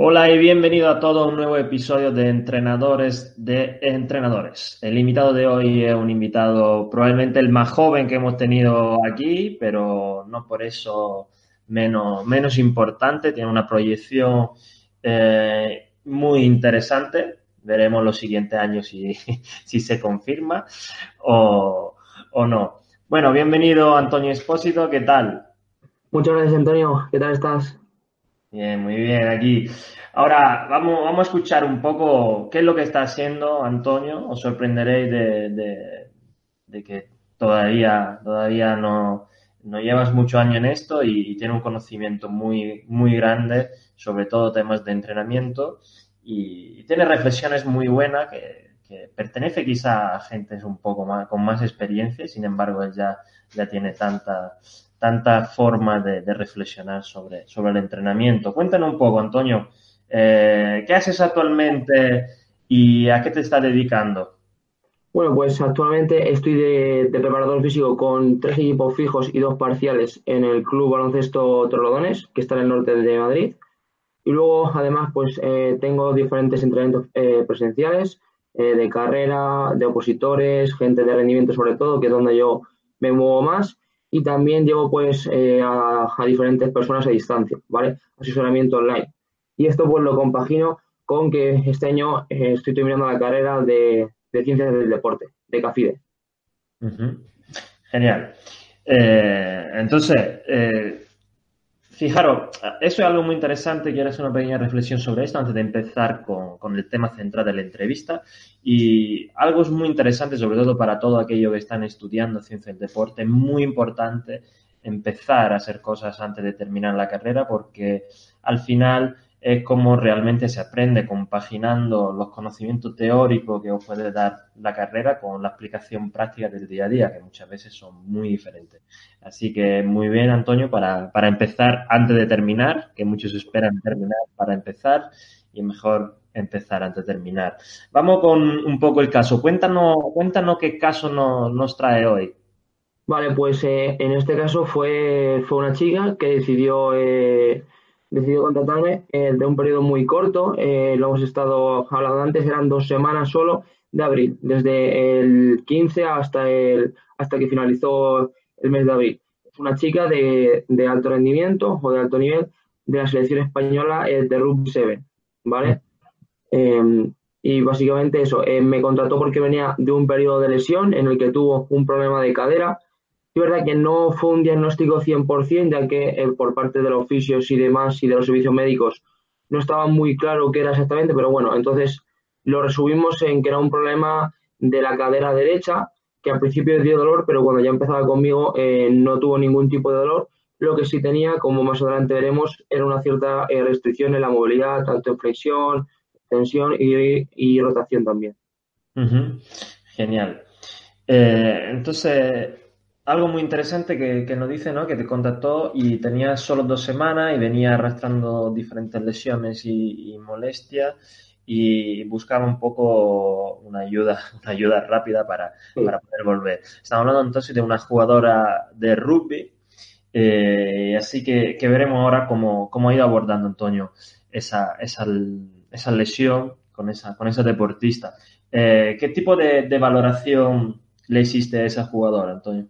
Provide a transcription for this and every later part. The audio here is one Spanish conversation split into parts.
Hola y bienvenido a todo un nuevo episodio de Entrenadores de Entrenadores. El invitado de hoy es un invitado probablemente el más joven que hemos tenido aquí, pero no por eso menos, menos importante. Tiene una proyección eh, muy interesante. Veremos los siguientes años si, si se confirma o, o no. Bueno, bienvenido Antonio Espósito, ¿qué tal? Muchas gracias Antonio, ¿qué tal estás? Bien, muy bien, aquí. Ahora vamos, vamos a escuchar un poco qué es lo que está haciendo Antonio. Os sorprenderéis de, de, que todavía, todavía no, no llevas mucho año en esto y, tiene un conocimiento muy, muy grande sobre todo temas de entrenamiento y, tiene reflexiones muy buenas que, pertenece quizá a gente un poco más, con más experiencia, sin embargo él ya, ya tiene tanta, tanta forma de, reflexionar sobre, sobre el entrenamiento. Cuéntanos un poco, Antonio, eh, ¿qué haces actualmente y a qué te estás dedicando? Bueno, pues actualmente estoy de, preparador físico con tres equipos fijos y dos parciales en el Club Baloncesto Torlodones, que está en el norte de Madrid. Y luego, además, pues eh, tengo diferentes entrenamientos eh, presenciales de carrera, de opositores, gente de rendimiento sobre todo, que es donde yo me muevo más y también llevo pues eh, a, diferentes personas a distancia, ¿vale? Asesoramiento online. Y esto pues lo compagino con que este año eh, estoy terminando la carrera de, Ciencias del Deporte, de CAFIDE. Genial. Eh, entonces, Fijaros, eso es algo muy interesante. Quiero hacer una pequeña reflexión sobre esto antes de empezar con, el tema central de la entrevista. Y algo es muy interesante, sobre todo para todo aquello que están estudiando ciencia del deporte, muy importante empezar a hacer cosas antes de terminar la carrera porque al final es como realmente se aprende compaginando los conocimientos teóricos que os puede dar la carrera con la aplicación práctica del día a día, que muchas veces son muy diferentes. Así que muy bien, Antonio, para, para empezar antes de terminar, que muchos esperan terminar para empezar, y mejor empezar antes de terminar. Vamos con un poco el caso. Cuéntanos, cuéntanos qué caso nos, trae hoy. Vale, pues eh, en este caso fue, fue una chica que decidió... Eh decidió contratarme eh, de un periodo muy corto, eh, lo hemos estado hablando antes, eran dos semanas solo de abril, desde el 15 hasta, el, hasta que finalizó el mes de abril. Es una chica de, alto rendimiento o de alto nivel de la selección española eh, de Rugby 7, ¿vale? Em, y básicamente eso, me contrató porque venía de un periodo de lesión en el que tuvo un problema de cadera, es verdad que no fue un diagnóstico 100%, ya que eh, por parte de los oficios y demás y de los servicios médicos no estaba muy claro qué era exactamente, pero bueno, entonces lo resumimos en que era un problema de la cadera derecha, que al principio dio dolor, pero cuando ya empezaba conmigo eh, no tuvo ningún tipo de dolor. Lo que sí tenía, como más adelante veremos, era una cierta eh, restricción en la movilidad, tanto en flexión, tensión y, rotación también. Genial. entonces, algo muy interesante que, nos dice, ¿no? Que te contactó y tenía solo dos semanas y venía arrastrando diferentes lesiones y, molestias y buscaba un poco una ayuda, una ayuda rápida para, poder volver. Estamos hablando entonces de una jugadora de rugby, eh, así que, veremos ahora cómo, ha ido abordando Antonio esa, esa, esa lesión con esa, con esa deportista. Eh, ¿Qué tipo de, de valoración le hiciste a esa jugadora, Antonio?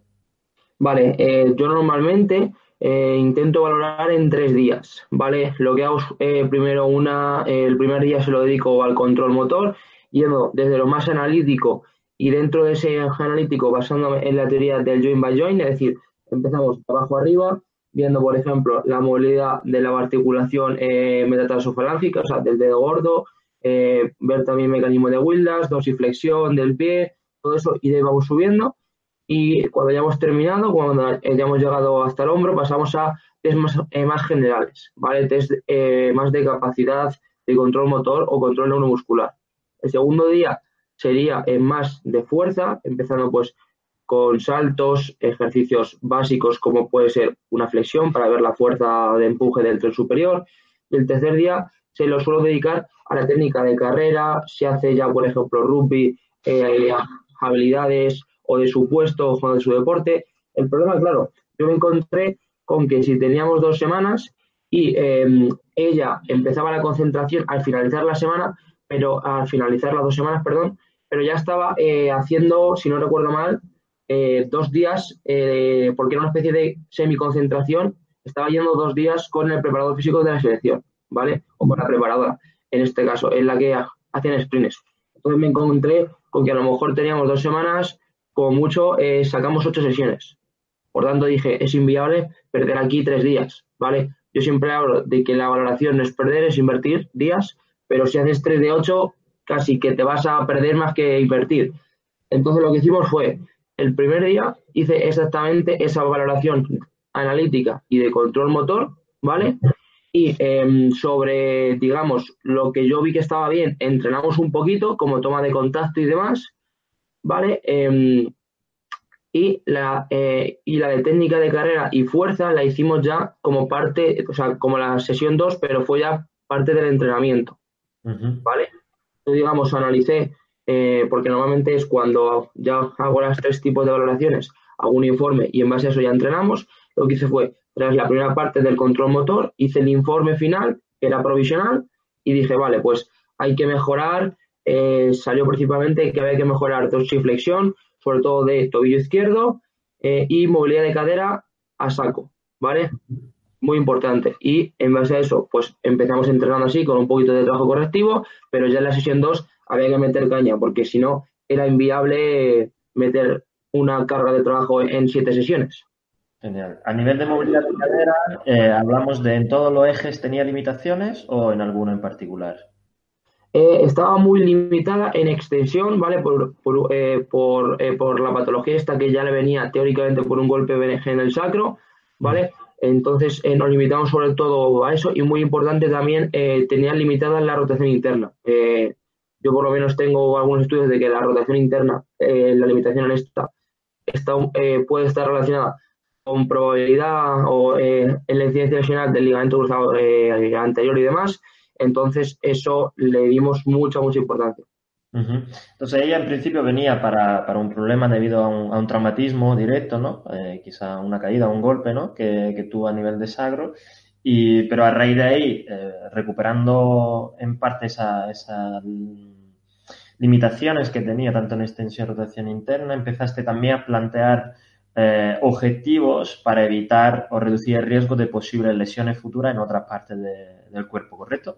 Vale, eh, yo normalmente eh, intento valorar en tres días, ¿vale? Lo que hago es eh, primero una, el primer día se lo dedico al control motor, yendo desde lo más analítico y dentro de ese analítico basándome en la teoría del joint by joint, es decir, empezamos abajo arriba, viendo por ejemplo la movilidad de la articulación metatarsofaláncica, o sea, del dedo gordo, ver también mecanismo de Wildas, dosiflexión del pie, todo eso, y de ahí vamos subiendo y cuando ya hemos terminado, cuando ya hemos llegado hasta el hombro, pasamos a test más, eh, más generales, ¿vale? Test eh, más de capacidad de control motor o control neuromuscular. El segundo día sería en más de fuerza, empezando pues con saltos, ejercicios básicos como puede ser una flexión para ver la fuerza de empuje del tren superior. Y el tercer día se lo suelo dedicar a la técnica de carrera, se hace ya por ejemplo rugby, eh, habilidades, o de su puesto o de su deporte. El problema, claro, yo me encontré con que si teníamos dos semanas, y em, ella empezaba la concentración al finalizar la semana, pero al finalizar las dos semanas, perdón, pero ya estaba eh, haciendo, si no recuerdo mal, eh, dos días, eh, porque era una especie de semi-concentración, estaba yendo dos días con el preparador físico de la selección, ¿vale? O con la preparadora, en este caso, en la que hacían sprints. Entonces me encontré con que a lo mejor teníamos dos semanas, como mucho, sacamos ocho sesiones. Por tanto, dije, es inviable perder aquí tres días, ¿vale? Yo siempre hablo de que la valoración no es perder, es invertir días, pero si haces 3 de 8, casi que te vas a perder más que invertir. Entonces lo que hicimos fue, el primer día hice exactamente esa valoración analítica y de control motor, ¿vale? Y em, sobre, digamos, lo que yo vi que estaba bien, entrenamos un poquito, como toma de contacto y demás, ¿vale? Em, y la, eh, y la de técnica de carrera y fuerza la hicimos ya como parte, o sea, como la sesión 2, pero fue ya parte del entrenamiento. ¿Vale? Yo, digamos, analicé, eh, porque normalmente es cuando ya hago las tres tipos de valoraciones, hago un informe y en base a eso ya entrenamos. Lo que hice fue, tras la primera parte del control motor, hice el informe final, que era provisional, y dije, vale, pues hay que mejorar, eh, salió principalmente que había que mejorar dorsiflexión, sobre todo de tobillo izquierdo eh, y movilidad de cadera a saco, ¿vale? Muy importante. Y en base a eso, pues empezamos entrenando así con un poquito de trabajo correctivo, pero ya en la sesión 2 había que meter caña, porque si no, era inviable meter una carga de trabajo en siete sesiones. Genial. A nivel de movilidad de cadera, eh, ¿hablamos de en todos los ejes tenía limitaciones o en alguno en particular? Eh, estaba muy limitada en extensión, ¿vale? Por, por, eh, por, eh, por, la patología esta que ya le venía teóricamente por un golpe en el sacro, ¿vale? Entonces nos limitamos sobre todo a eso y muy importante también tenía limitada la rotación interna. yo por lo menos tengo algunos estudios de que la rotación interna, la limitación en esta, está, puede estar relacionada con probabilidad o en la incidencia lesional del ligamento cruzado anterior y demás entonces, eso le dimos mucha, mucha importancia. Entonces, ella en principio venía para, un problema debido a un, traumatismo directo, ¿no? Eh, quizá una caída, un golpe, ¿no? Que, tuvo a nivel de sagro. Y, pero a raíz de ahí, eh, recuperando en parte esas limitaciones que tenía tanto en extensión y rotación interna, empezaste también a plantear eh, objetivos para evitar o reducir el riesgo de posibles lesiones futuras en otras partes del cuerpo, ¿correcto?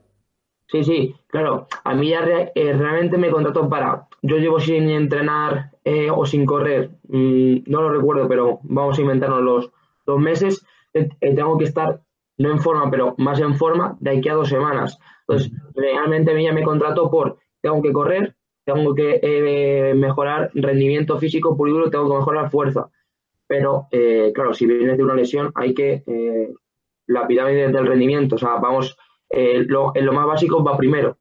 Sí, sí, claro. A mí ya eh, realmente me contrató para. Yo llevo sin entrenar eh, o sin correr, mm, no lo recuerdo, pero vamos a inventarnos los dos meses. Eh, tengo que estar, no en forma, pero más en forma de aquí a dos semanas. Entonces, realmente a mí ya me contrató por. Tengo que correr, tengo que mejorar rendimiento físico puro y duro, tengo que mejorar fuerza. Pero, claro, si vienes de una lesión, hay que. la pirámide del rendimiento, o sea, vamos eh, lo, en lo más básico va primero.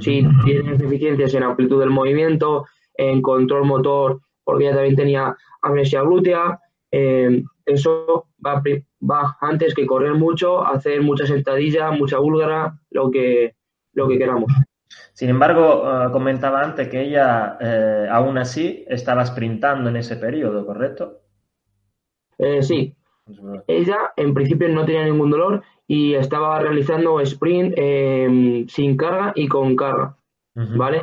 Si tienes deficiencias en amplitud del movimiento, en control motor, porque ya también tenía amnesia glútea, eh, eso va, va, antes que correr mucho, hacer mucha sentadilla, mucha búlgara, lo que, lo que queramos. Sin embargo, eh, comentaba antes que ella aún así estaba sprintando en ese periodo, ¿correcto? sí. Ella en principio no tenía ningún dolor y estaba realizando sprint em, sin carga y con carga, ¿vale?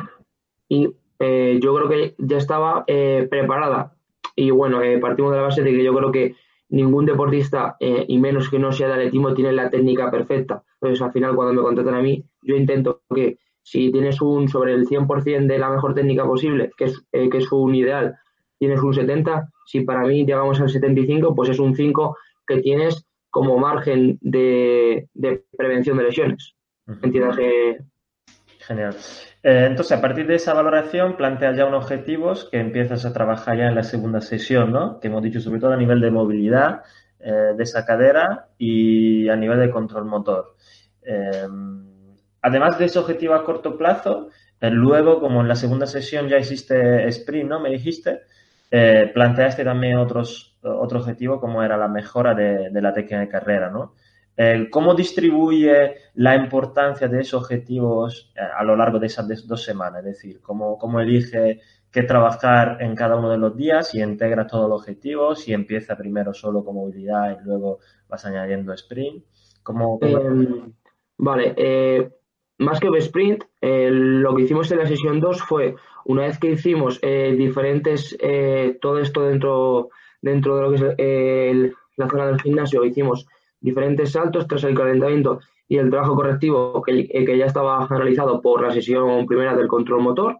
Y eh, yo creo que ya estaba eh, preparada. Y bueno, eh, partimos de la base de que yo creo que ningún deportista, y menos que no sea de atletismo, tiene la técnica perfecta. Entonces, al final, cuando me contratan a mí, yo intento que si tienes un sobre el 100% de la mejor técnica posible, que es, que es un ideal, tienes un 70, si para mí llegamos al 75, pues es un 5 que tienes como margen de, prevención de lesiones. Genial. Eh, entonces, a partir de esa valoración, planteas ya unos objetivos que empiezas a trabajar ya en la segunda sesión, ¿no? Que hemos dicho sobre todo a nivel de movilidad eh, de esa cadera y a nivel de control motor. Eh, además de ese objetivo a corto plazo, luego, como en la segunda sesión ya existe sprint, ¿no? Me dijiste, planteaste también otros otro objetivo como era la mejora de, la técnica de carrera, ¿no? ¿Cómo distribuye la importancia de esos objetivos eh, a lo largo de esas dos semanas? Es decir, ¿cómo, cómo elige qué trabajar en cada uno de los días, si integra todos los objetivos, si empieza primero solo con movilidad y luego vas añadiendo sprint. ¿Cómo, em, vale, eh, más que sprint, eh, lo que hicimos en la sesión 2 fue, una vez que hicimos eh, diferentes, todo esto dentro, dentro de lo que es la zona del gimnasio, hicimos diferentes saltos tras el calentamiento y el trabajo correctivo que, que ya estaba realizado por la sesión primera del control motor.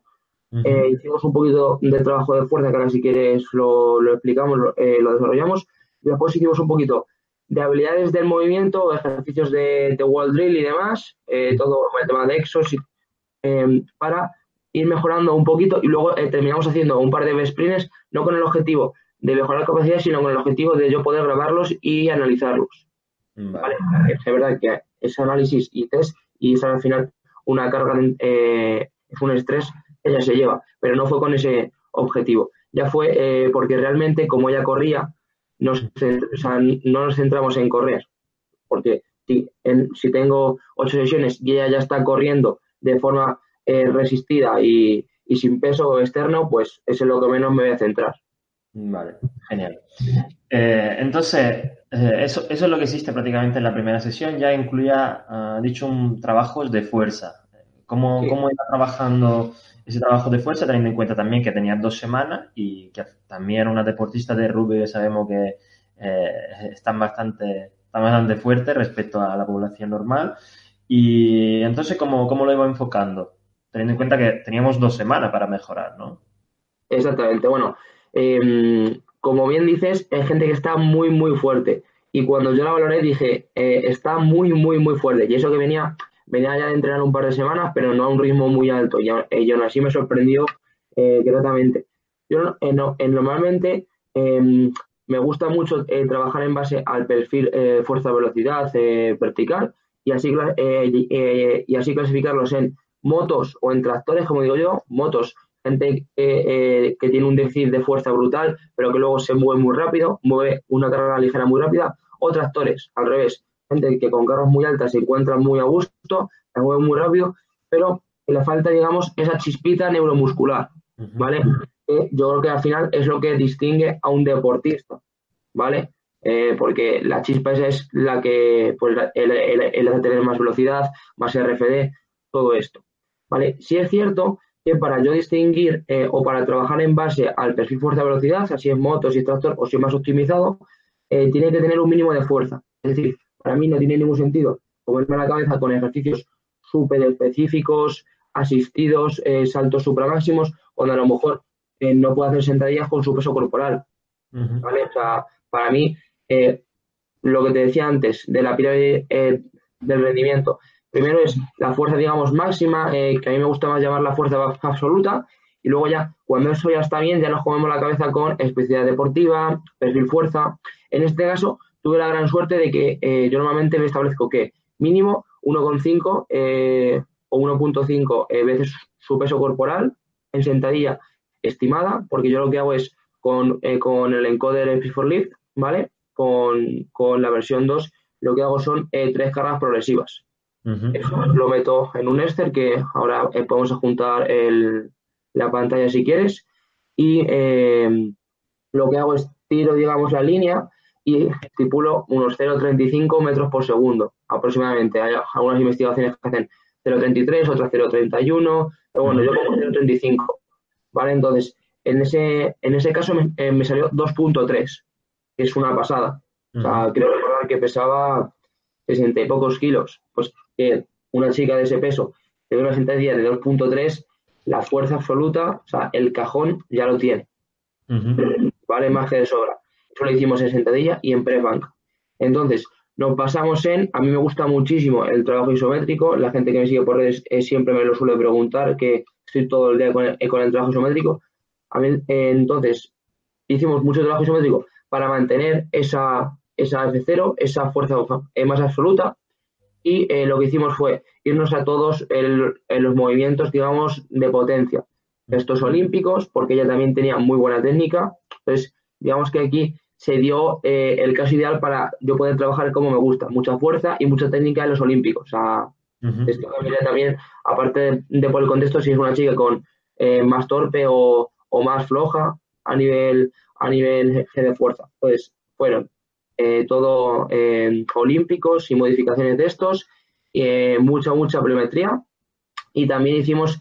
hicimos un poquito de trabajo de fuerza, que ahora si quieres lo, lo explicamos, lo, lo desarrollamos. Y después hicimos un poquito de habilidades del movimiento, ejercicios de, de wall drill y demás, eh, todo el tema de exos, em, para ir mejorando un poquito y luego eh, terminamos haciendo un par de sprints, no con el objetivo de mejorar la capacidad, sino con el objetivo de yo poder grabarlos y analizarlos. ¿Vale? Es verdad que ese análisis y test y esa al final una carga, eh, es un estrés, ella se lleva, pero no fue con ese objetivo. Ya fue porque realmente como ella corría, no nos centramos en correr, porque si, si tengo ocho sesiones y ella ya está corriendo de forma eh, resistida y, sin peso externo, pues eso es lo que menos me voy a centrar. Vale, genial. Eh, entonces, eh, eso, eso es lo que existe prácticamente en la primera sesión. Ya incluía, uh, dicho, un trabajos de fuerza. ¿Cómo, ¿Cómo iba trabajando ese trabajo de fuerza, teniendo en cuenta también que tenía dos semanas y que también era una deportista de rugby que sabemos que eh, están bastante, están bastante fuertes respecto a la población normal. Y entonces, ¿cómo, cómo lo iba enfocando? Teniendo en cuenta que teníamos dos semanas para mejorar, ¿no? Exactamente. Bueno, em, como bien dices, hay gente que está muy, muy fuerte. Y cuando yo la valoré dije, eh, está muy, muy, muy fuerte. Y eso que venía venía ya de entrenar un par de semanas, pero no a un ritmo muy alto. Y, aún así me sorprendió eh, gratamente. Yo normalmente em, me gusta mucho eh, trabajar en base al perfil eh, fuerza-velocidad vertical y así, y así clasificarlos en motos o en tractores, como digo yo, motos, gente que tiene un déficit de fuerza brutal, pero que luego se mueve muy rápido, mueve una carga ligera muy rápida, o tractores, al revés, gente que con cargas muy altas se encuentra muy a gusto, se mueve muy rápido, pero le falta, digamos, esa chispita neuromuscular, ¿vale? yo creo que al final es lo que distingue a un deportista, ¿vale? Eh, porque la chispa esa es la que, pues, el, hace tener más velocidad, más RFD, todo esto, ¿vale? Sí es cierto que para yo distinguir eh, o para trabajar en base al perfil fuerza-velocidad, así es moto, si es tractor o si es más optimizado, eh, tiene que tener un mínimo de fuerza. Es decir, para mí no tiene ningún sentido comerme la cabeza con ejercicios súper específicos, asistidos, eh, saltos supramáximos, cuando a lo mejor eh, no puedo hacer sentadillas con su peso corporal. ¿vale? O sea, para mí, lo que te decía antes de la pirámide del rendimiento, primero es la fuerza, digamos, máxima, que a mí me gusta más llamar la fuerza absoluta, y luego ya, cuando eso ya está bien, ya nos comemos la cabeza con especialidad deportiva, perfil fuerza. En este caso, tuve la gran suerte de que eh, yo normalmente me establezco que mínimo 1,5 eh, o 1.5 eh, veces su peso corporal en sentadilla estimada, porque yo lo que hago es con, el encoder Free for Lift, ¿vale? Con, la versión 2, lo que hago son tres cargas progresivas. Eso lo meto en un Ester, que ahora podemos juntar la pantalla si quieres, y lo que hago es tiro, digamos, la línea y estipulo unos 0,35 metros por segundo aproximadamente. Hay algunas investigaciones que hacen 0,33, otras 0,31, pero bueno, yo pongo 0,35. ¿Vale? Entonces, en ese, en ese caso me, eh, salió 2.3, que es una pasada. O sea, creo recordar que pesaba 60 y pocos kilos. Pues que una chica de ese peso de una sentadilla de 2.3, la fuerza absoluta, o sea, el cajón ya lo tiene. Vale más que de sobra. Eso lo hicimos en sentadilla y en press bank. Entonces, nos pasamos en, a mí me gusta muchísimo el trabajo isométrico, la gente que me sigue por redes eh, siempre me lo suele preguntar, que estoy todo el día con el, con el trabajo isométrico. A mí, eh, entonces, hicimos mucho trabajo isométrico para mantener esa, esa F0, esa fuerza eh, más absoluta, y lo que hicimos fue irnos a todos en los movimientos, digamos, de potencia. Estos olímpicos, porque ella también tenía muy buena técnica, entonces, digamos que aquí se dio eh, el caso ideal para yo poder trabajar como me gusta, mucha fuerza y mucha técnica en los Olímpicos. O sea, esto también, aparte de, por el contexto, si es una chica con eh, más torpe o, más floja a nivel a nivel de fuerza. Pues fueron todo olímpicos y modificaciones de estos, mucha, mucha pliometría. Y también hicimos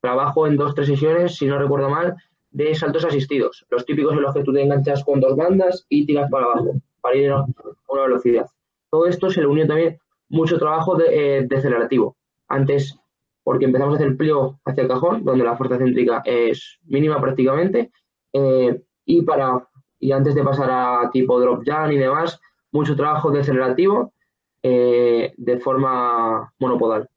trabajo en dos, tres sesiones, si no recuerdo mal, de saltos asistidos, los típicos en los que tú te enganchas con dos bandas y tiras para abajo, para ir a una velocidad. Todo esto se le unió también mucho trabajo de, eh, acelerativo. Antes, porque empezamos a hacer el pliego hacia el cajón, donde la fuerza céntrica es mínima prácticamente, eh, y para y antes de pasar a tipo drop jam y demás, mucho trabajo de acelerativo eh, de forma monopodal.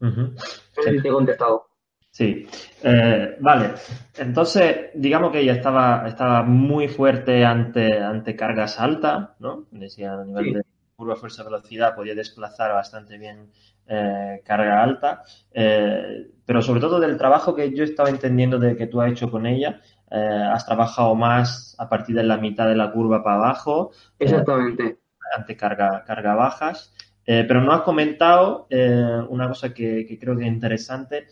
No sé si te he contestado. Sí, eh, vale. Entonces, digamos que ella estaba, estaba muy fuerte ante, ante cargas altas, ¿no? Decía a nivel de curva fuerza-velocidad podía desplazar bastante bien eh, carga alta, eh, pero sobre todo del trabajo que yo estaba entendiendo de que tú has hecho con ella, has trabajado más a partir de la mitad de la curva para abajo. Exactamente. ante carga, carga bajas. pero no has comentado una cosa que, que creo que es interesante,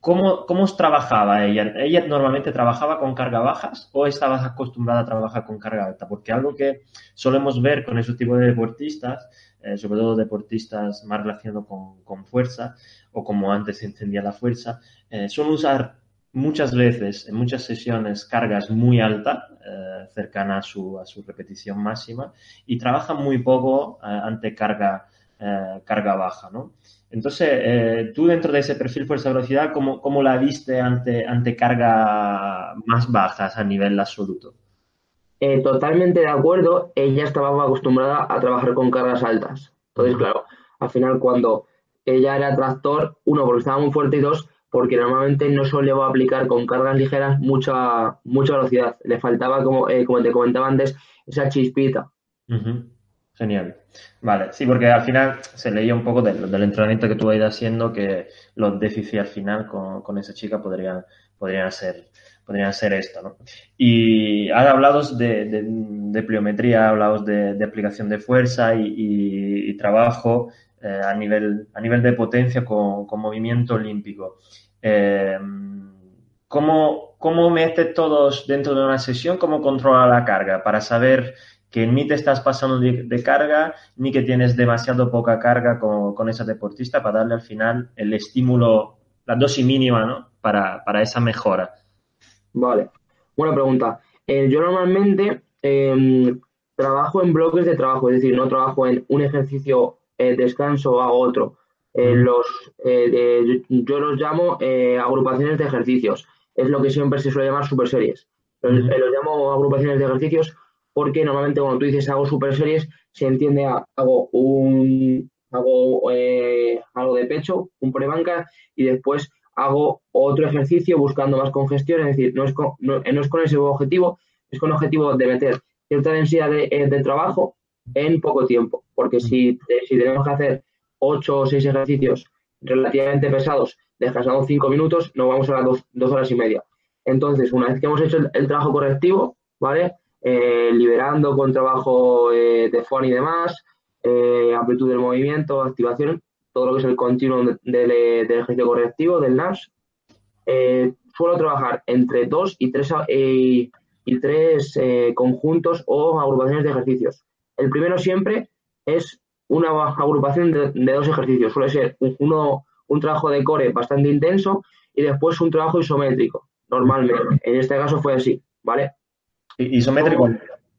¿Cómo, ¿Cómo os trabajaba ella? ¿Ella normalmente trabajaba con carga bajas o estabas acostumbrada a trabajar con carga alta? Porque algo que solemos ver con esos tipos de deportistas, eh, sobre todo deportistas más relacionados con, fuerza o como antes se entendía la fuerza, eh, suelen usar muchas veces, en muchas sesiones, cargas muy altas, eh, cercanas a su, a su repetición máxima, y trabajan muy poco ante carga, carga baja, ¿no? Entonces, eh, tú dentro de ese perfil fuerza-velocidad, ¿cómo, ¿cómo, la viste ante, ante cargas más bajas a nivel absoluto? Eh, totalmente de acuerdo, ella estaba acostumbrada a trabajar con cargas altas. Entonces, claro, al final cuando ella era tractor, uno, porque estaba muy fuerte y dos, porque normalmente no solía aplicar con cargas ligeras mucha, mucha velocidad. Le faltaba, como, eh, como te comentaba antes, esa chispita. Genial. Vale, sí, porque al final se leía un poco del entrenamiento que tú has ido haciendo que los déficits al final con, esa chica podrían, podrían, ser, podrían ser esto, ¿no? Y ahora hablados de, de, pliometría, hablados de, aplicación de fuerza y, trabajo eh, a, nivel, a nivel de potencia con, movimiento olímpico. Eh, ¿cómo, ¿Cómo metes todos dentro de una sesión? ¿Cómo controla la carga? Para saber que ni te estás pasando de, carga, ni que tienes demasiado poca carga con, esa deportista para darle al final el estímulo, la dosis mínima, ¿no? Para, esa mejora. Vale, buena pregunta. Eh, yo normalmente em, trabajo en bloques de trabajo, es decir, no trabajo en un ejercicio eh, descanso hago otro. Eh, los, yo, los llamo agrupaciones de ejercicios. Es lo que siempre se suele llamar super series. los llamo agrupaciones de ejercicios porque normalmente cuando tú dices hago super series, se entiende hago un hago eh, algo de pecho, un prebanca y después hago otro ejercicio buscando más congestión, es decir, no es con, no, es con ese objetivo, es con el objetivo de meter cierta densidad de, eh, trabajo en poco tiempo, porque si, si tenemos que hacer 8 o 6 ejercicios relativamente pesados, descansando 5 minutos, nos vamos a las 2 horas y media. Entonces, una vez que hemos hecho el trabajo correctivo, ¿vale? Eh, liberando con trabajo eh, de phone y demás, eh, amplitud del movimiento, activación, todo lo que es el continuum del, ejercicio correctivo, del NAS. suelo trabajar entre dos y tres, y tres conjuntos o agrupaciones de ejercicios. El primero siempre es una agrupación de, dos ejercicios. Suele ser uno, un trabajo de core bastante intenso y después un trabajo isométrico, normalmente. En este caso fue así, ¿vale? ¿Isométrico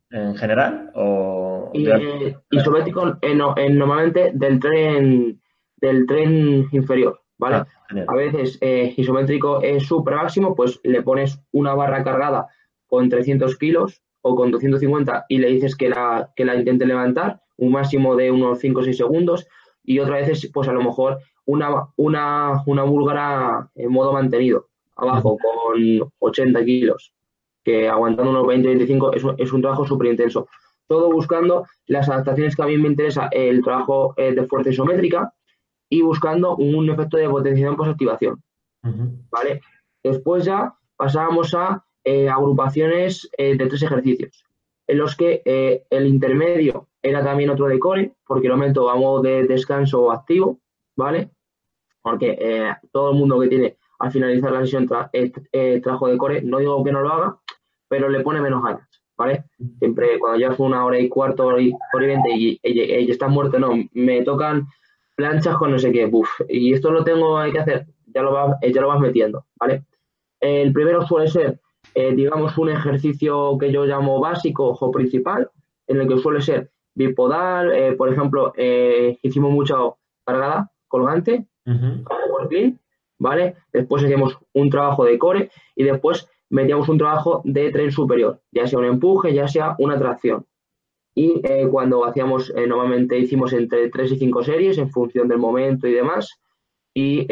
en general? O eh, isométrico en, normalmente del tren del tren inferior, ¿vale? Ah, a veces eh, isométrico es super máximo, pues le pones una barra cargada con 300 kilos o con 250 y le dices que la, que la intente levantar, un máximo de unos 5 o 6 segundos, y otra vez pues a lo mejor una, una, una búlgara en modo mantenido, abajo, con 80 kilos que aguantando unos 20-25 es, es, un trabajo súper intenso. Todo buscando las adaptaciones que a mí me interesa, el trabajo eh, de fuerza isométrica y buscando un efecto de potenciación posactivación. ¿Vale? Después ya pasábamos a eh, agrupaciones eh, de tres ejercicios, en los que el intermedio era también otro de core, porque lo meto a modo de descanso activo, ¿vale? Porque todo el mundo que tiene al finalizar la sesión trabajo de core, no digo que no lo haga, pero le pone menos ganas, ¿vale? Siempre cuando llevas una hora y cuarto, hora y, hora y veinte y, y, estás muerto, no, me tocan planchas con no sé qué, buf, y esto lo tengo hay que hacer, ya lo vas, ya lo vas metiendo, ¿vale? El primero suele ser, eh, digamos, un ejercicio que yo llamo básico o principal, en el que suele ser bipodal, eh, por ejemplo, eh, hicimos mucho cargada, colgante, ¿vale? Después hacíamos un trabajo de core y después metíamos un trabajo de tren superior, ya sea un empuje, ya sea una tracción. Y eh, cuando hacíamos, normalmente hicimos entre 3 y 5 series en función del momento y demás. Y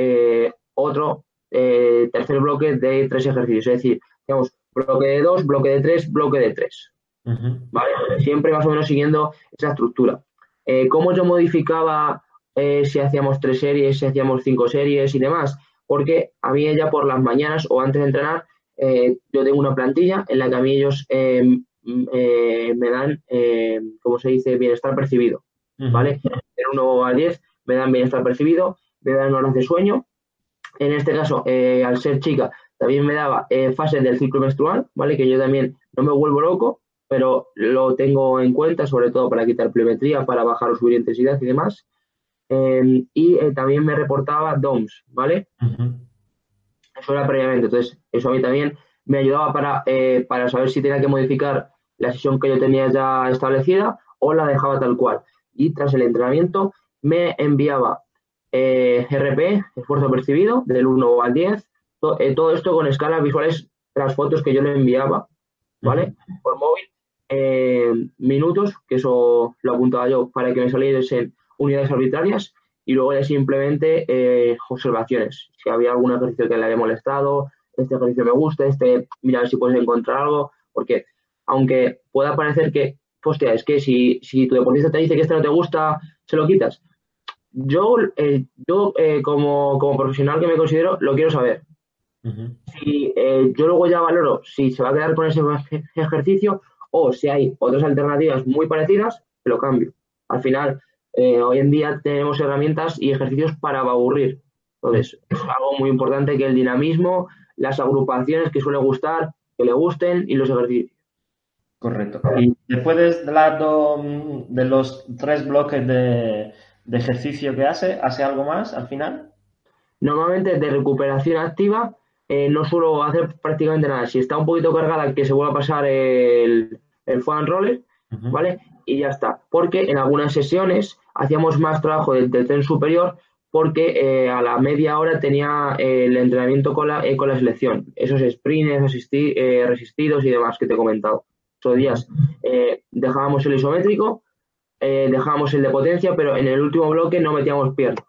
otro tercer bloque de tres ejercicios, es decir, hacíamos bloque de 2, bloque de 3, bloque de 3. ¿Vale? Siempre más o menos siguiendo esa estructura. ¿Cómo yo modificaba si hacíamos tres series, si hacíamos cinco series y demás? Porque a mí ya por las mañanas o antes de entrenar eh, yo tengo una plantilla en la que a mí ellos eh, eh, me dan, como se dice, bienestar percibido, ¿vale? En 1 a 10 me dan bienestar percibido, me dan horas de sueño. En este caso, al ser chica, también me daba fases del ciclo menstrual, ¿vale? Que yo también no me vuelvo loco, pero lo tengo en cuenta, sobre todo para quitar pliometría, para bajar o subir intensidad y demás. y también me reportaba DOMS, ¿vale? Eso era previamente. Entonces, eso a mí también me ayudaba para, eh, para saber si tenía que modificar la sesión que yo tenía ya establecida o la dejaba tal cual. Y tras el entrenamiento me enviaba eh, RP, esfuerzo percibido, del 1 al 10, eh, todo esto con escalas visuales las fotos que yo le enviaba, ¿vale? Por móvil, minutos, que eso lo apuntaba yo para que me saliesen unidades arbitrarias, y luego ya simplemente eh, observaciones. Si había algún ejercicio que le haya molestado, este ejercicio me gusta, este, mira si puedes encontrar algo, porque aunque pueda parecer que, hostia, es que si, si tu deportista te dice que este no te gusta, se lo quitas. Yo, eh, yo eh, como, como, profesional que me considero, lo quiero saber. Si yo luego ya valoro si se va a quedar con ese ejercicio o si hay otras alternativas muy parecidas, lo cambio. Al final, eh, hoy en día tenemos herramientas y ejercicios para aburrir. Entonces, es algo muy importante que el dinamismo, las agrupaciones que suele gustar, que le gusten y los ejercicios. Correcto. Y después de, lado de los tres bloques de, ejercicio que hace, ¿hace algo más al final? Normalmente de recuperación activa eh, no suelo hacer prácticamente nada. Si está un poquito cargada, que se vuelva a pasar el, el foam roller, ¿vale? Y ya está. Porque en algunas sesiones hacíamos más trabajo del, tren superior porque eh, a la media hora tenía eh, el entrenamiento con la, con la selección, esos sprints resistidos y demás que te he comentado. Esos días dejábamos el isométrico, dejábamos el de potencia, pero en el último bloque no metíamos pierna,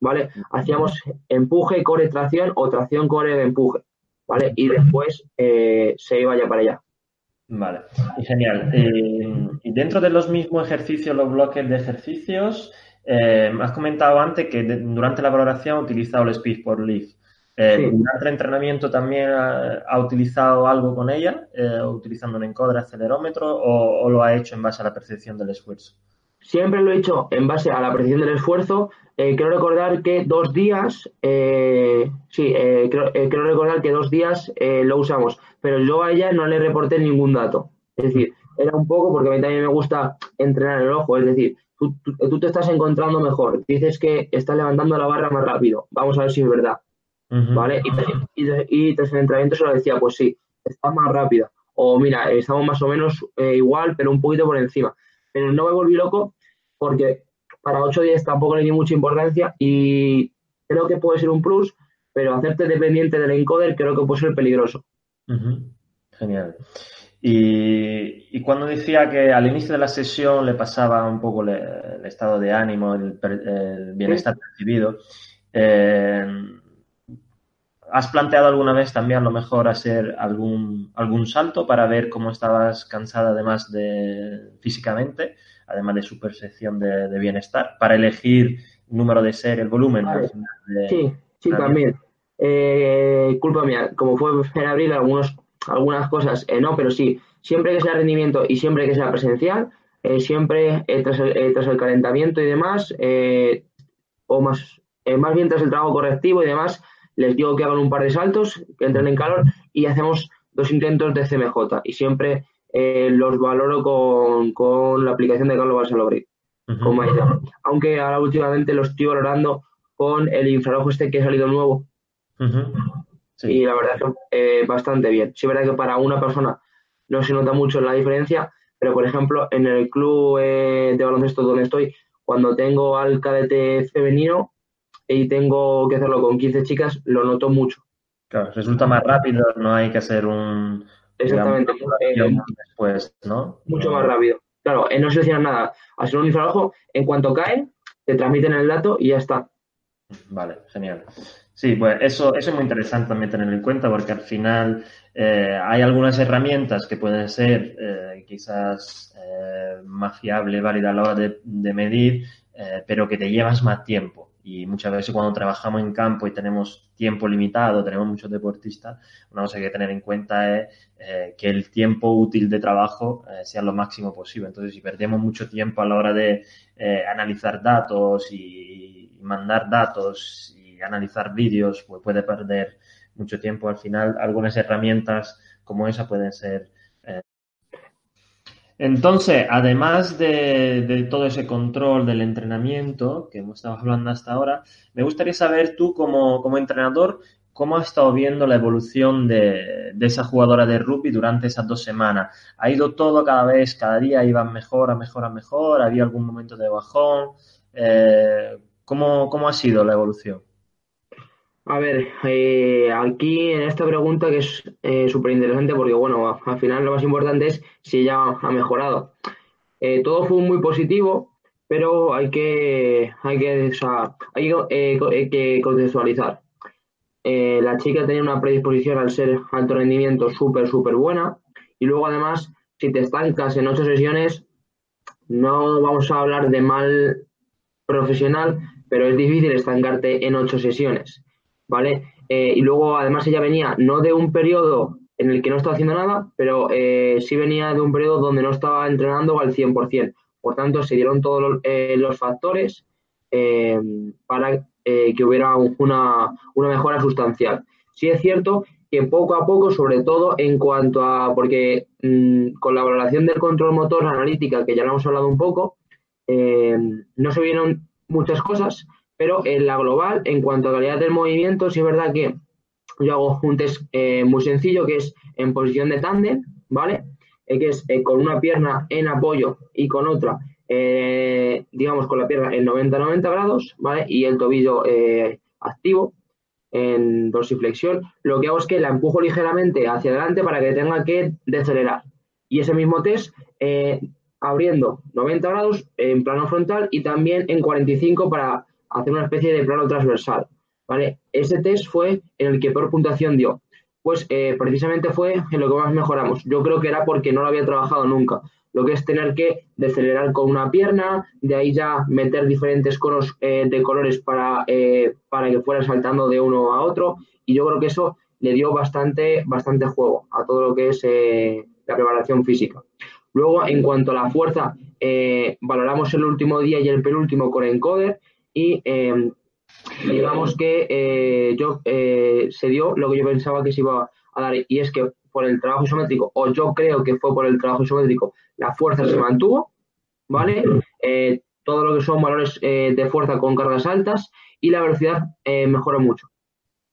¿vale? Hacíamos empuje, core, tracción o tracción, core, empuje, ¿vale? Y después se iba ya para allá. Vale, genial. Eh, y dentro de los mismos ejercicios, los bloques de ejercicios, eh, has comentado antes que durante la valoración ha utilizado el Speed for Lift. Eh, ¿Durante el entrenamiento también ha, utilizado algo con ella, eh, utilizando un encoder, acelerómetro, o, o, lo ha hecho en base a la percepción del esfuerzo? Siempre lo he hecho en base a la percepción del esfuerzo. quiero recordar que dos días, sí, creo, quiero recordar que dos días lo usamos pero yo a ella no le reporté ningún dato. Es decir, era un poco porque a mí también me gusta entrenar el ojo, es decir, tú, te estás encontrando mejor, dices que estás levantando la barra más rápido, vamos a ver si es verdad. ¿Vale? Y, tras el entrenamiento se lo decía, pues sí, estás más rápida. O mira, estamos más o menos eh, igual, pero un poquito por encima. Pero no me volví loco porque para 8 días tampoco le di mucha importancia y creo que puede ser un plus, pero hacerte dependiente del encoder creo que puede ser peligroso. Genial. Y, cuando decía que al inicio de la sesión le pasaba un poco el estado de ánimo, el, bienestar percibido, eh, ¿has planteado alguna vez también a lo mejor hacer algún, algún salto para ver cómo estabas cansada además de físicamente, además de su percepción de, bienestar, para elegir número de serie, el volumen? sí, sí, también. Eh, culpa mía, como fue en abril, algunos, algunas cosas eh, no, pero sí, siempre que sea rendimiento y siempre que sea presencial, eh, siempre eh, tras, el, tras, el, calentamiento y demás, o más, más bien tras el trabajo correctivo y demás, les digo que hagan un par de saltos, que entren en calor y hacemos dos intentos de CMJ y siempre eh, los valoro con, la aplicación de Carlos Balsalobri, Aunque ahora últimamente los estoy valorando con el infrarrojo este que ha salido nuevo. Y la verdad es que eh, bastante bien. Sí, es verdad que para una persona no se nota mucho la diferencia, pero por ejemplo, en el club eh, de baloncesto donde estoy, cuando tengo al cadete femenino y tengo que hacerlo con 15 chicas, lo noto mucho. Claro, resulta más rápido, no hay que hacer un... Exactamente. después, ¿no? Mucho más rápido. Claro, eh, no seleccionas nada. Hacer un infrarrojo, en cuanto cae, te transmiten el dato y ya está. Vale, genial. Sí, pues eso, eso es muy interesante también tenerlo en cuenta porque al final eh, hay algunas herramientas que pueden ser eh, quizás eh, más fiables, válidas a la hora de, de medir, pero que te llevas más tiempo. Y muchas veces cuando trabajamos en campo y tenemos tiempo limitado, tenemos muchos deportistas, una cosa que hay que tener en cuenta es que el tiempo útil de trabajo sea lo máximo posible. Entonces, si perdemos mucho tiempo a la hora de analizar datos y mandar datos analizar vídeos, pues puede perder mucho tiempo. Al final, algunas herramientas como esa pueden ser. Entonces, además de, todo ese control del entrenamiento que hemos estado hablando hasta ahora, me gustaría saber tú como, como entrenador cómo has estado viendo la evolución de, esa jugadora de rugby durante esas dos semanas. ¿Ha ido todo cada vez, cada día iban mejor, a mejor, a mejor? ¿Había algún momento de bajón? Eh, ¿cómo, ¿Cómo ha sido la evolución? A ver, eh, aquí en esta pregunta que es eh, súper interesante porque, bueno, al final lo más importante es si ella ha mejorado. Eh, todo fue muy positivo, pero hay que, hay que, hay que contextualizar. la chica tenía una predisposición al ser alto rendimiento súper, súper buena y luego además, si te estancas en ocho sesiones, no vamos a hablar de mal profesional, pero es difícil estancarte en ocho sesiones. ¿Vale? Eh, y luego, además, ella venía no de un periodo en el que no estaba haciendo nada, pero eh, sí venía de un periodo donde no estaba entrenando al 100%. Por tanto, se dieron todos los, eh, factores para que hubiera una, mejora sustancial. Sí es cierto que poco a poco, sobre todo en cuanto a, porque mm, con la valoración del control motor analítica, que ya lo hemos hablado un poco, no se vieron muchas cosas, pero en la global, en cuanto a calidad del movimiento, sí es verdad que yo hago un test eh, muy sencillo que es en posición de tándem, ¿vale? Eh, que es eh, con una pierna en apoyo y con otra, digamos, con la pierna en 90-90 grados, ¿vale? Y el tobillo activo en dorsiflexión. Lo que hago es que la empujo ligeramente hacia adelante para que tenga que decelerar. Y ese mismo test abriendo 90 grados en plano frontal y también en 45 para hacer una especie de plano transversal. ¿vale? Ese test fue en el que peor puntuación dio. Pues eh, precisamente fue en lo que más mejoramos. Yo creo que era porque no lo había trabajado nunca. Lo que es tener que decelerar con una pierna, de ahí ya meter diferentes conos eh, de colores para, eh, para que fuera saltando de uno a otro. Y yo creo que eso le dio bastante, bastante juego a todo lo que es la preparación física. Luego, en cuanto a la fuerza, valoramos el último día y el penúltimo con encoder y em, digamos que eh, yo eh, se dio lo que yo pensaba que se iba a dar y es que por el trabajo isométrico o yo creo que fue por el trabajo isométrico la fuerza se mantuvo vale eh, todo lo que son valores de fuerza con cargas altas y la velocidad mejoró mucho.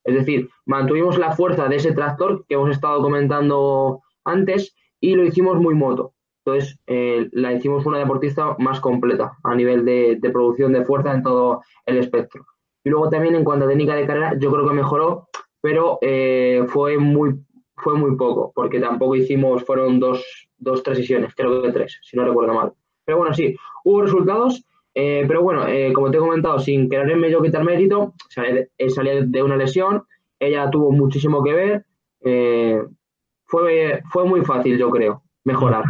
Es decir mantuvimos la fuerza de ese tractor que hemos estado comentando antes y lo hicimos muy moto entonces, eh, la hicimos una deportista más completa a nivel de, producción de fuerza en todo el espectro. Y luego también en cuanto a técnica de carrera, yo creo que mejoró, pero eh, fue muy fue muy poco, porque tampoco hicimos, fueron dos, dos, tres sesiones, creo que tres, si no recuerdo mal. Pero bueno, sí, hubo resultados, eh, pero bueno, como te he comentado, sin quererme yo quitar mérito, salía de una lesión, ella tuvo muchísimo que ver, fue, fue muy fácil, yo creo, mejorar.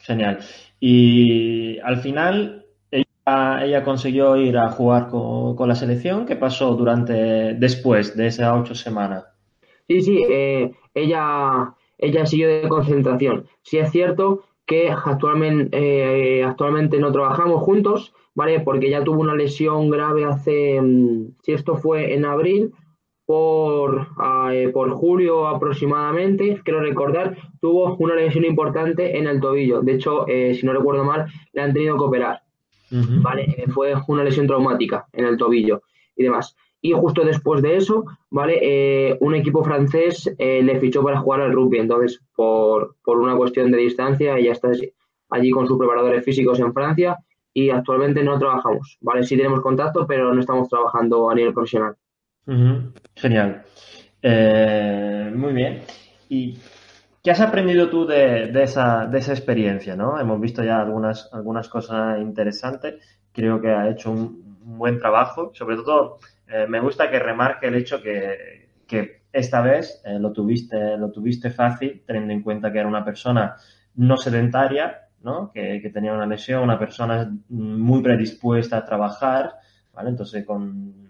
Genial. Y al final ella, consiguió ir a jugar con, la selección. ¿Qué pasó durante después de esas ocho semanas? Sí, sí, eh, ella, ella siguió de concentración. Sí es cierto que actualmente, eh, actualmente no trabajamos juntos, ¿vale? Porque ella tuvo una lesión grave hace, mm, si esto fue en abril, por, eh, por julio aproximadamente, quiero recordar, tuvo una lesión importante en el tobillo. De hecho, eh, si no recuerdo mal, le han tenido que operar. ¿vale? Eh, fue una lesión traumática en el tobillo y demás. Y justo después de eso, ¿vale? un equipo francés le fichó para jugar al rugby. Entonces, por, por una cuestión de distancia, ella está allí con sus preparadores físicos en Francia y actualmente no trabajamos, ¿vale? Sí tenemos contacto, pero no estamos trabajando a nivel profesional. Genial. Eh, muy bien. ¿Y qué has aprendido tú de, esa, de esa experiencia? ¿no? Hemos visto ya algunas, algunas cosas interesantes. Creo que ha hecho un, buen trabajo. Sobre todo, eh, me gusta que remarque el hecho que, esta vez eh, lo, tuviste, lo tuviste fácil, teniendo en cuenta que era una persona no sedentaria, ¿no? Que, que tenía una lesión, una persona muy predispuesta a trabajar, ¿vale? Entonces, con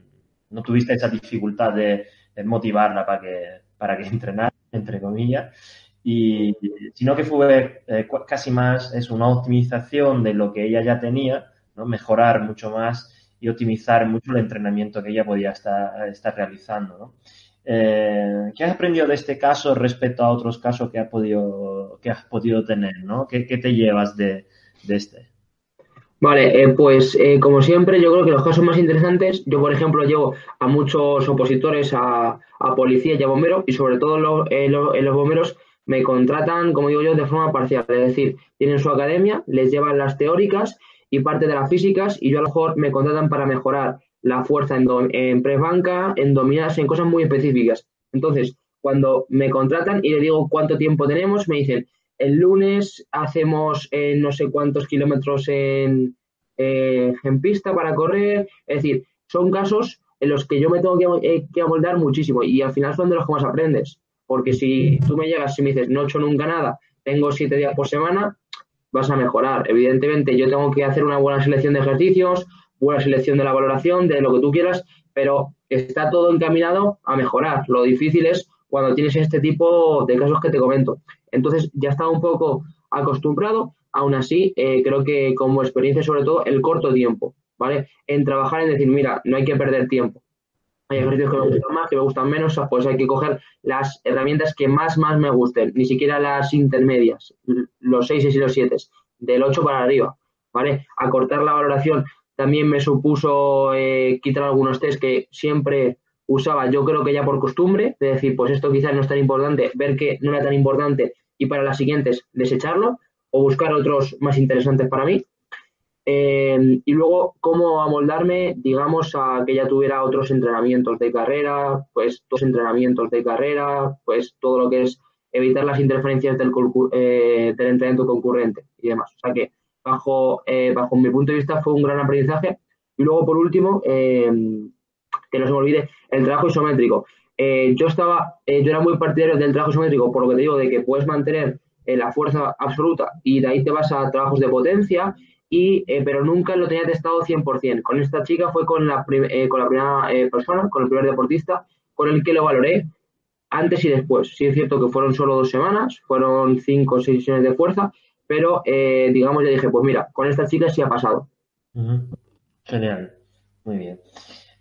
no tuviste esa dificultad de, motivarla para que, para que entrenara, entre comillas, y sino que fue eh, casi más, es una optimización de lo que ella ya tenía, ¿no? mejorar mucho más y optimizar mucho el entrenamiento que ella podía estar, estar realizando. Eh, ¿Qué has aprendido de este caso respecto a otros casos que, has podido, que has podido tener? ¿no? ¿Qué, te llevas de, de este? Vale, eh, pues eh, como siempre, yo creo que los casos más interesantes, yo por ejemplo llevo a muchos opositores a, a policía y a bomberos y sobre todo eh, los, bomberos me contratan, como digo yo, de forma parcial, es decir, tienen su academia, les llevan las teóricas y parte de las físicas y yo a lo mejor me contratan para mejorar la fuerza en, en banca, en dominadas, en cosas muy específicas. Entonces, cuando me contratan y le digo cuánto tiempo tenemos, me dicen, el lunes hacemos eh, no sé cuántos kilómetros en, eh, en pista para correr. Es decir, son casos en los que yo me tengo que, eh, que, muchísimo y al final son de los que más aprendes. Porque si tú me llegas y me dices, no he hecho nunca nada, tengo siete días por semana, vas a mejorar. Evidentemente, yo tengo que hacer una buena selección de ejercicios, buena selección de la valoración, de lo que tú quieras, pero está todo encaminado a mejorar. Lo difícil es cuando tienes este tipo de casos que te comento. Entonces ya estaba un poco acostumbrado, aún así eh, creo que como experiencia sobre todo el corto tiempo, ¿vale? En trabajar en decir, mira, no hay que perder tiempo. Hay ejercicios que me gustan más, que me gustan menos, pues hay que coger las herramientas que más, más me gusten, ni siquiera las intermedias, los 6 y los 7, del 8 para arriba, ¿vale? Acortar la valoración también me supuso eh, quitar algunos test que siempre usaba yo creo que ya por costumbre, de decir, pues esto quizás no es tan importante, ver que no era tan importante y para las siguientes desecharlo o buscar otros más interesantes para mí. Eh, y luego, cómo amoldarme, digamos, a que ya tuviera otros entrenamientos de carrera, pues dos entrenamientos de carrera, pues todo lo que es evitar las interferencias del, eh, del entrenamiento concurrente y demás. O sea que, bajo, eh, bajo mi punto de vista, fue un gran aprendizaje. Y luego, por último, que no se me olvide, el trabajo isométrico. Eh, yo estaba, eh, yo era muy partidario del trabajo isométrico, por lo que te digo, de que puedes mantener eh, la fuerza absoluta y de ahí te vas a trabajos de potencia, y, pero nunca lo tenía testado 100%. Con esta chica fue con la, con la primera persona, con el primer deportista, con el que lo valoré antes y después. Sí es cierto que fueron solo dos semanas, fueron cinco o seis sesiones de fuerza, pero digamos, ya dije, pues mira, con esta chica sí ha pasado. Genial, muy bien.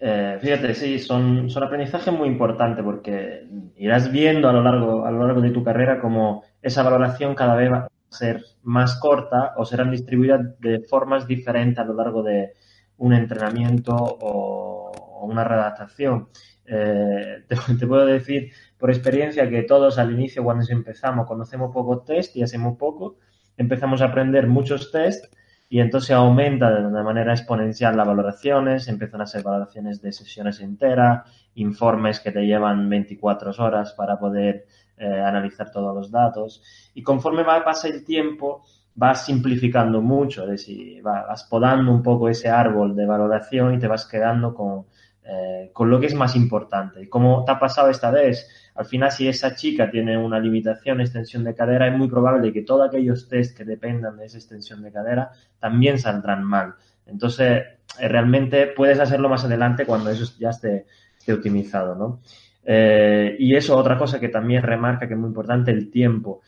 Eh, fíjate, sí, son, son aprendizajes muy importantes porque irás viendo a lo, largo, a lo largo de tu carrera como esa valoración cada vez va a ser más corta o serán distribuidas de formas diferentes a lo largo de un entrenamiento o, una redactación. Eh, te, puedo decir por experiencia que todos al inicio cuando empezamos conocemos poco test y hacemos poco, empezamos a aprender muchos test y entonces aumenta de manera exponencial las valoraciones, empiezan a ser valoraciones de sesiones enteras, informes que te llevan 24 horas para poder eh, analizar todos los datos. Y conforme va, pasa el tiempo, vas simplificando mucho, es decir, vas podando un poco ese árbol de valoración y te vas quedando con, eh, con lo que es más importante. Como te ha pasado esta vez, al final si esa chica tiene una limitación, extensión de cadera, es muy probable que todos aquellos test que dependan de esa extensión de cadera también saldrán mal. Entonces, eh, realmente puedes hacerlo más adelante cuando eso ya esté, optimizado, ¿no? Eh, y eso, otra cosa que también remarca que es muy importante, el tiempo.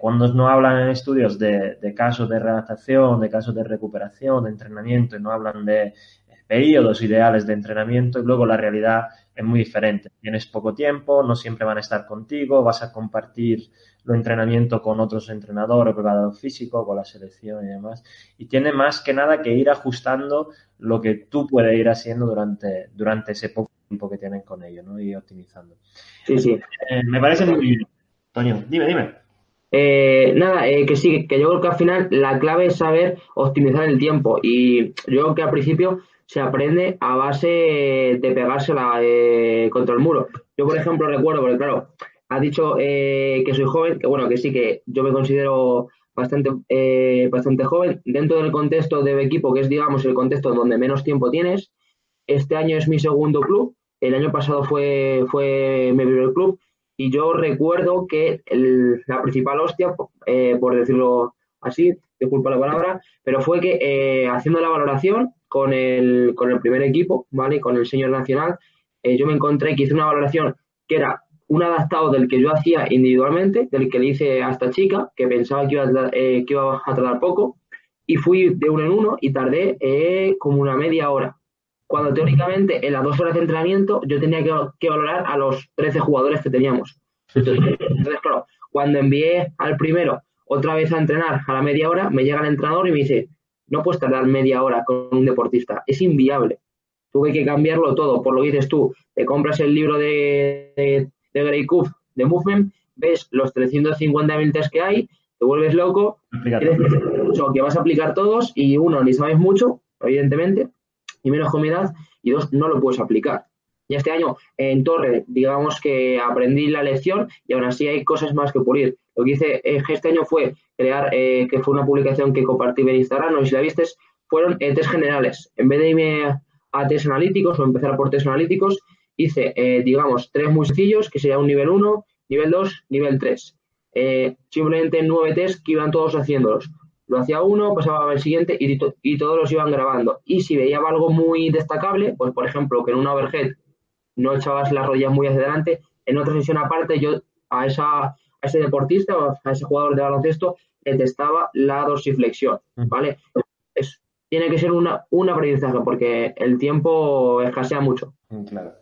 cuando no hablan en estudios de, de, casos de redactación, de casos de recuperación, de entrenamiento, y no hablan de periodos ideales de entrenamiento y luego la realidad es muy diferente. Tienes poco tiempo, no siempre van a estar contigo, vas a compartir los entrenamientos con otros entrenadores, preparador físico, con la selección y demás. Y tiene más que nada que ir ajustando lo que tú puedes ir haciendo durante, durante ese poco tiempo que tienen con ellos, ¿no? Y optimizando. Sí, sí. Eh, me parece muy bien. Toño, dime, dime. Eh, nada, eh, que sí, que yo creo que al final la clave es saber optimizar el tiempo. Y yo creo que al principio se aprende a base de pegársela contra el muro. Yo, por ejemplo, recuerdo, porque claro, has dicho que soy joven, que bueno, que sí, que yo me considero bastante, bastante joven. Dentro del contexto de equipo, que es, digamos, el contexto donde menos tiempo tienes, este año es mi segundo club. El año pasado fue, fue mi primer club y yo recuerdo que la principal hostia, eh, por decirlo así, disculpa la palabra, pero fue que eh, haciendo la valoración con el, con el primer equipo, ¿vale? Con el señor nacional, eh, yo me encontré que hice una valoración que era un adaptado del que yo hacía individualmente, del que le hice a esta chica, que pensaba que iba a, que iba a tardar poco, y fui de uno en uno y tardé como una media hora cuando teóricamente en las dos horas de entrenamiento yo tenía que, valorar a los 13 jugadores que teníamos. Entonces, claro, cuando envié al primero otra vez a entrenar a la media hora, me llega el entrenador y me dice, no puedes tardar media hora con un deportista, es inviable. Tuve que cambiarlo todo, por lo que dices tú, te compras el libro de, de, de Grey Cup de Movement, ves los 350.000 test que hay, te vuelves loco, que vas a aplicar todos y uno, ni sabes mucho, evidentemente, y menos comodidad, y dos, no lo puedes aplicar. Y este año en Torre, digamos que aprendí la lección y aún así hay cosas más que pulir. Lo que hice eh, este año fue crear, eh, que fue una publicación que compartí en Instagram, no si la viste, fueron eh, test generales. En vez de irme a test analíticos o empezar por test analíticos, hice, digamos, tres muy sencillos, que sería un nivel 1, nivel 2, nivel 3. simplemente nueve test que iban todos haciéndolos lo hacía uno, pasaba al siguiente y, y todos los iban grabando. Y si veía algo muy destacable, pues por ejemplo, que en una overhead no echabas las rodillas muy hacia adelante, en otra sesión aparte yo a, esa, a ese deportista o a ese jugador de baloncesto le testaba la dorsiflexión, ¿vale? Es, tiene que ser una, un aprendizaje porque el tiempo escasea mucho. Claro.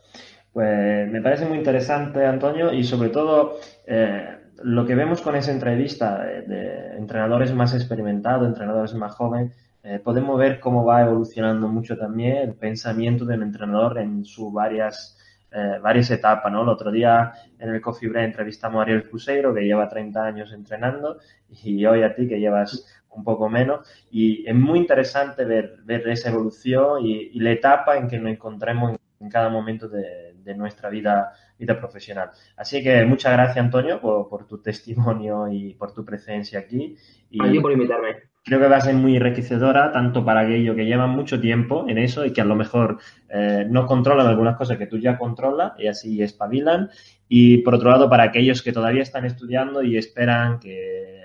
Pues me parece muy interesante, Antonio, y sobre todo eh, lo que vemos con esa entrevista de, entrenadores más experimentados, entrenadores más jóvenes, eh, podemos ver cómo va evolucionando mucho también el pensamiento del entrenador en sus varias, eh, varias etapas, ¿no? El otro día en el Coffee Break entrevistamos a Ariel Cruzeiro, que lleva 30 años entrenando, y hoy a ti, que llevas un poco menos, y es muy interesante ver esa evolución y, la etapa en que nos encontremos en cada momento de, de nuestra vida, vida profesional. Así que muchas gracias, Antonio, por, tu testimonio y por tu presencia aquí. Y por invitarme. Creo que va a ser muy enriquecedora, tanto para aquellos que llevan mucho tiempo en eso y que a lo mejor eh, no controlan algunas cosas que tú ya controlas y así espabilan. Y por otro lado, para aquellos que todavía están estudiando y esperan que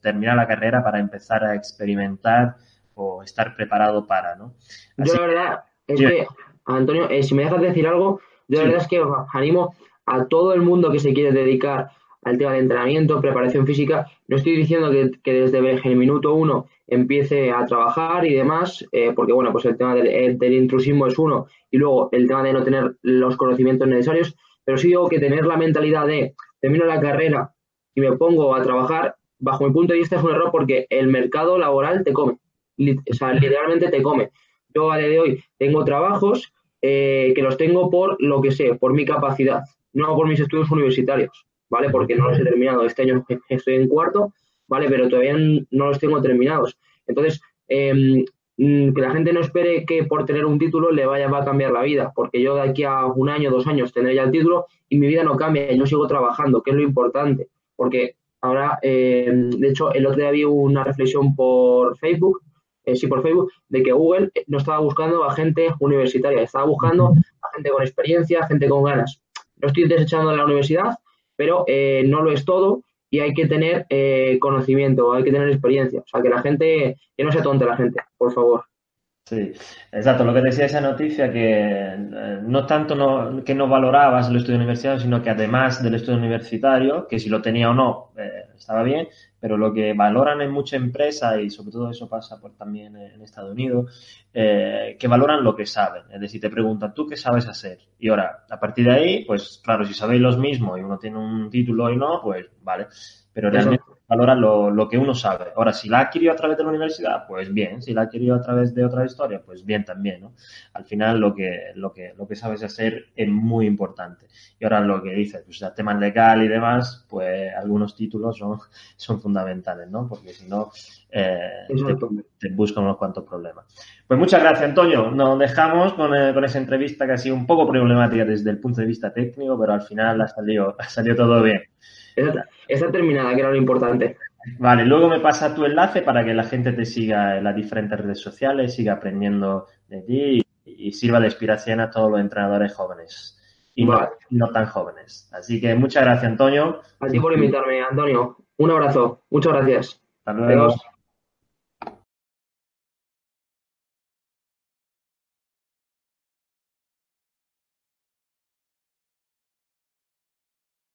terminar la carrera para empezar a experimentar o estar preparado para, ¿no? Yo la verdad es que, Antonio, eh, si me dejas decir algo, yo la verdad es que animo a todo el mundo que se quiere dedicar al tema de entrenamiento, preparación física. No estoy diciendo que, desde el minuto uno empiece a trabajar y demás, eh, porque bueno, pues el tema eh, del, intrusismo es uno y luego el tema de no tener los conocimientos necesarios, pero sí digo que tener la mentalidad de termino la carrera y me pongo a trabajar, bajo mi punto de vista es un error porque el mercado laboral te come, o sea, literalmente te come. Yo a día de hoy tengo trabajos eh, que los tengo por lo que sé, por mi capacidad, no por mis estudios universitarios, ¿vale? Porque no los he terminado. Este año estoy en cuarto, ¿vale? Pero todavía no los tengo terminados. Entonces, mm, que la gente no espere que por tener un título le vaya a cambiar la vida, porque yo de aquí a un año, dos años tendré ya el título y mi vida no cambia, yo sigo trabajando, que es lo importante, porque ahora, em, de hecho, el otro día vi una reflexión por Facebook eh, sí por Facebook, de que Google no estaba buscando a gente universitaria, estaba buscando a gente con experiencia, gente con ganas. No estoy desechando la universidad, pero eh, no lo es todo y hay que tener eh, conocimiento, hay que tener experiencia. O sea, que la gente, que no se tonte la gente, por favor. Sí, exacto. Lo que decía esa noticia, que no tanto no, que no valorabas el estudio universitario, sino que además del estudio universitario, que si lo tenía o no estaba bien, pero lo que valoran en mucha empresa, y sobre todo eso pasa por también en Estados Unidos, eh, que valoran lo que saben. Es decir, te preguntan, ¿tú qué sabes hacer? Y ahora, a partir de ahí, pues claro, si sabéis los mismos y uno tiene un título y no, pues vale. Pero realmente valora lo, lo, que uno sabe. Ahora, si la ha adquirido a través de la universidad, pues bien. Si la ha adquirido a través de otra historia, pues bien también, ¿no? Al final, lo que, lo que, lo que sabes hacer es muy importante. Y ahora lo que dices, pues el tema legal y demás, pues algunos títulos son, son fundamentales, ¿no? Porque si no, eh, te, te, buscan unos cuantos problemas. Pues muchas gracias, Antonio. Nos dejamos con, eh, con, esa entrevista que ha sido un poco problemática desde el punto de vista técnico, pero al final ha salido, ha salido todo bien. Está, terminada, que era lo importante. Vale, luego me pasa tu enlace para que la gente te siga en las diferentes redes sociales, siga aprendiendo de ti y, sirva de inspiración a todos los entrenadores jóvenes y no, tan jóvenes. Así que muchas gracias, Antonio. Así por invitarme, Antonio. Un abrazo. Muchas gracias. Hasta luego.